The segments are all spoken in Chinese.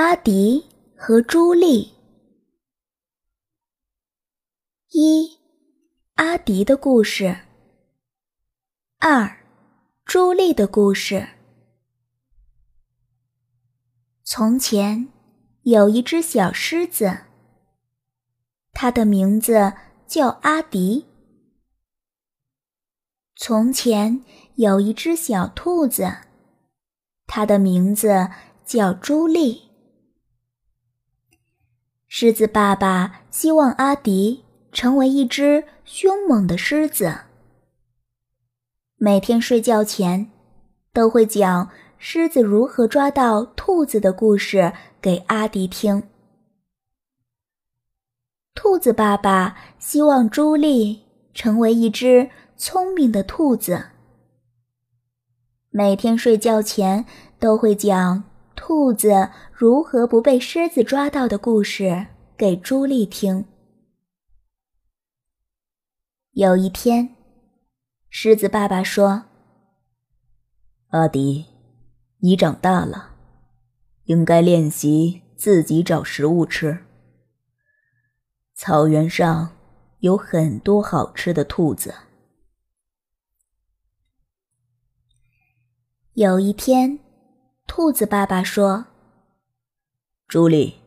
阿迪和朱莉。一、阿迪的故事。二、朱莉的故事。从前有一只小狮子，它的名字叫阿迪。从前有一只小兔子，它的名字叫朱莉。狮子爸爸希望阿迪成为一只凶猛的狮子。每天睡觉前，都会讲狮子如何抓到兔子的故事给阿迪听。兔子爸爸希望朱莉成为一只聪明的兔子。每天睡觉前，都会讲。兔子如何不被狮子抓到的故事给朱莉听。有一天，狮子爸爸说：“阿迪，你长大了，应该练习自己找食物吃。草原上有很多好吃的兔子。”有一天。兔子爸爸说：“朱莉，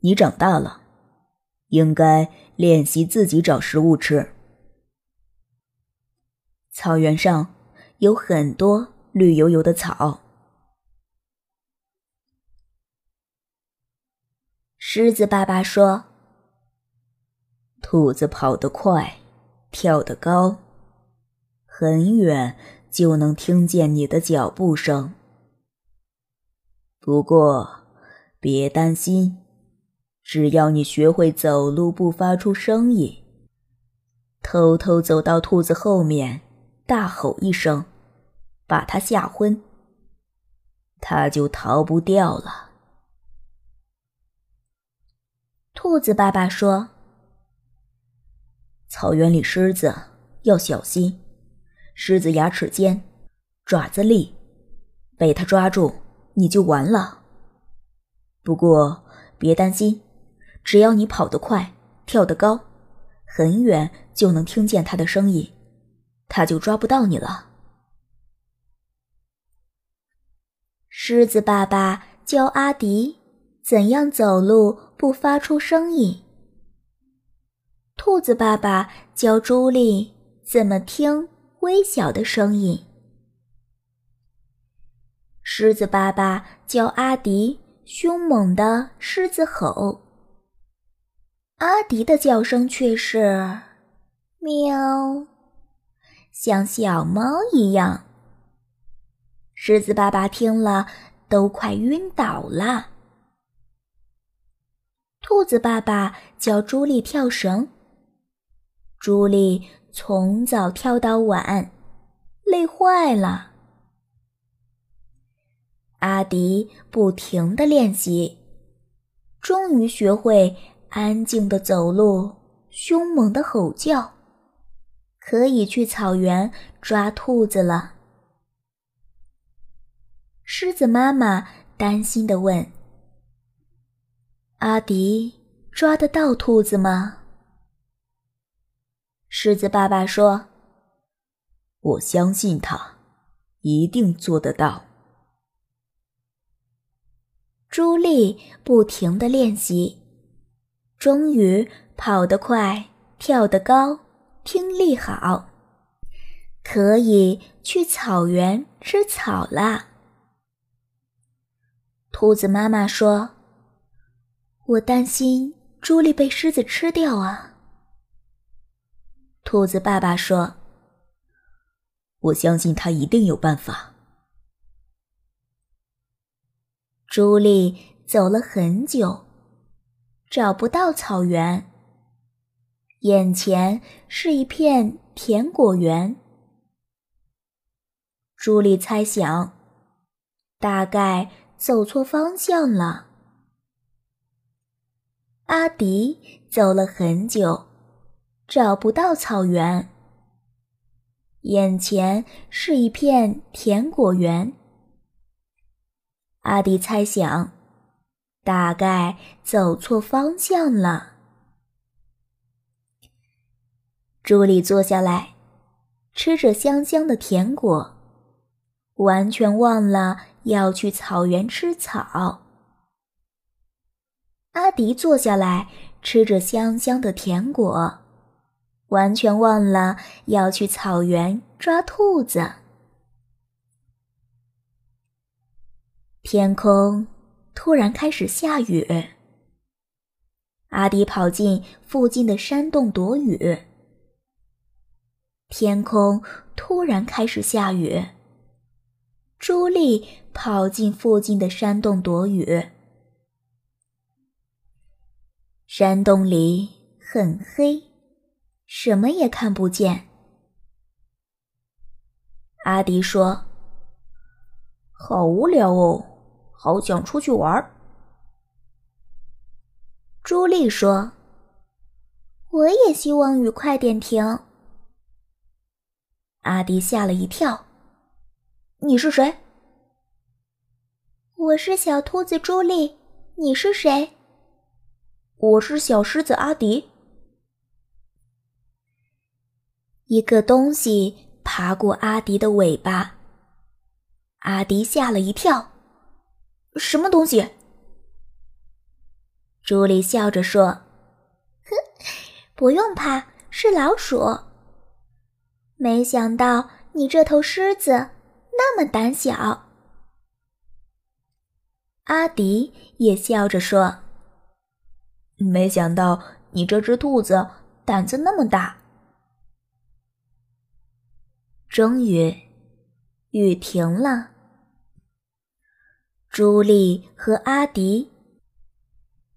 你长大了，应该练习自己找食物吃。草原上有很多绿油油的草。”狮子爸爸说：“兔子跑得快，跳得高，很远就能听见你的脚步声。”不过，别担心，只要你学会走路不发出声音，偷偷走到兔子后面，大吼一声，把它吓昏，它就逃不掉了。兔子爸爸说：“草原里狮子要小心，狮子牙齿尖，爪子利，被它抓住。”你就完了。不过别担心，只要你跑得快，跳得高，很远就能听见它的声音，它就抓不到你了。狮子爸爸教阿迪怎样走路不发出声音，兔子爸爸教朱莉怎么听微小的声音。狮子爸爸教阿迪凶猛的狮子吼，阿迪的叫声却是喵，像小猫一样。狮子爸爸听了都快晕倒了。兔子爸爸教朱莉跳绳，朱莉从早跳到晚，累坏了。阿迪不停地练习，终于学会安静的走路，凶猛的吼叫，可以去草原抓兔子了。狮子妈妈担心地问：“阿迪抓得到兔子吗？”狮子爸爸说：“我相信他，一定做得到。”朱莉不停地练习，终于跑得快，跳得高，听力好，可以去草原吃草啦。兔子妈妈说：“我担心朱莉被狮子吃掉啊。”兔子爸爸说：“我相信他一定有办法。”朱莉走了很久，找不到草原。眼前是一片甜果园。朱莉猜想，大概走错方向了。阿迪走了很久，找不到草原。眼前是一片甜果园。阿迪猜想，大概走错方向了。朱莉坐下来，吃着香香的甜果，完全忘了要去草原吃草。阿迪坐下来，吃着香香的甜果，完全忘了要去草原抓兔子。天空突然开始下雨，阿迪跑进附近的山洞躲雨。天空突然开始下雨，朱莉跑进附近的山洞躲雨。山洞里很黑，什么也看不见。阿迪说：“好无聊哦，好想出去玩。”朱莉说：“我也希望雨快点停。”阿迪吓了一跳：“你是谁？”“我是小兔子朱莉。”“你是谁？”我是小狮子阿迪。一个东西爬过阿迪的尾巴，阿迪吓了一跳。什么东西？朱莉笑着说：“哼，不用怕，是老鼠。没想到你这头狮子那么胆小。”阿迪也笑着说。没想到你这只兔子胆子那么大。终于，雨停了。朱莉和阿迪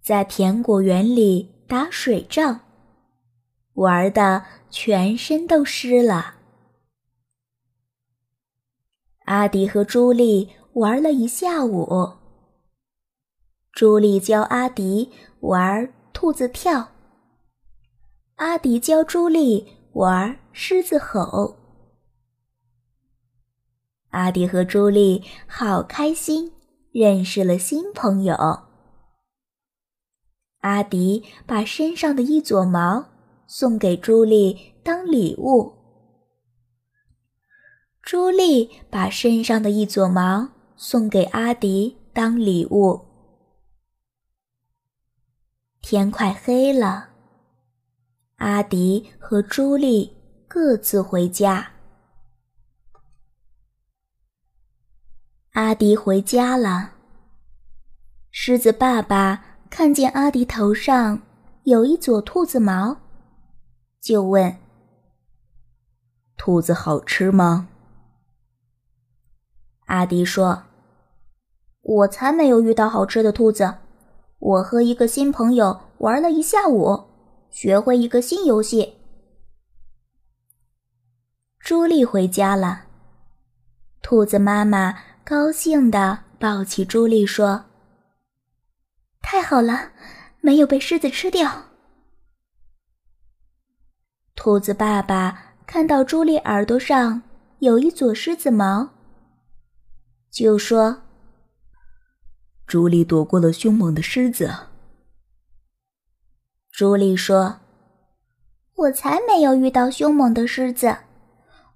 在甜果园里打水仗，玩的全身都湿了。阿迪和朱莉玩了一下午。朱莉教阿迪玩兔子跳，阿迪教朱莉玩狮子吼。阿迪和朱莉好开心，认识了新朋友。阿迪把身上的一撮毛送给朱莉当礼物，朱莉把身上的一撮毛送给阿迪当礼物。天快黑了，阿迪和朱莉各自回家。阿迪回家了，狮子爸爸看见阿迪头上有一撮兔子毛，就问：“兔子好吃吗？”阿迪说：“我才没有遇到好吃的兔子。”我和一个新朋友玩了一下午，学会一个新游戏。朱莉回家了，兔子妈妈高兴地抱起朱莉说：“太好了，没有被狮子吃掉。”兔子爸爸看到朱莉耳朵上有一撮狮子毛，就说。朱莉躲过了凶猛的狮子。朱莉说：“我才没有遇到凶猛的狮子，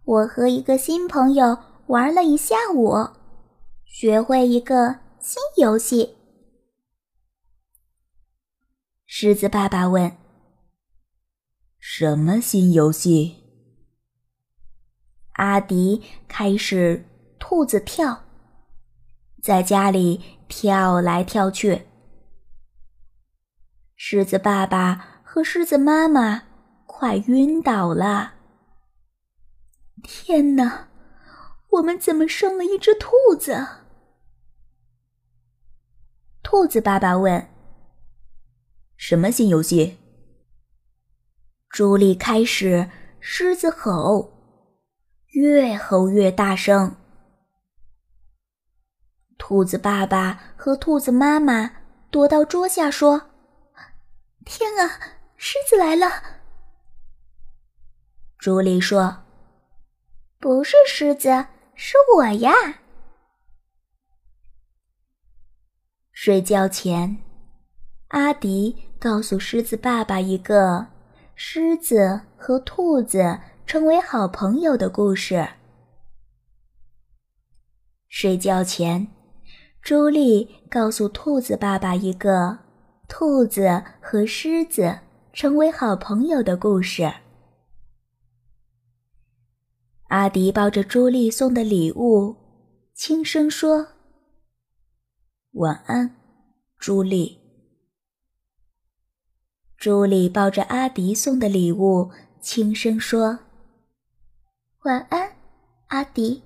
我和一个新朋友玩了一下午，学会一个新游戏。”狮子爸爸问：“什么新游戏？”阿迪开始兔子跳，在家里。跳来跳去，狮子爸爸和狮子妈妈快晕倒了。天哪，我们怎么生了一只兔子？兔子爸爸问：“什么新游戏？”朱莉开始狮子吼，越吼越大声。兔子爸爸和兔子妈妈躲到桌下说：“天啊，狮子来了！”朱莉说：“不是狮子，是我呀。”睡觉前，阿迪告诉狮子爸爸一个狮子和兔子成为好朋友的故事。睡觉前，朱莉告诉兔子爸爸一个兔子和狮子成为好朋友的故事。阿迪抱着朱莉送的礼物，轻声说。晚安，朱莉。朱莉抱着阿迪送的礼物，轻声说：“晚安，阿迪。”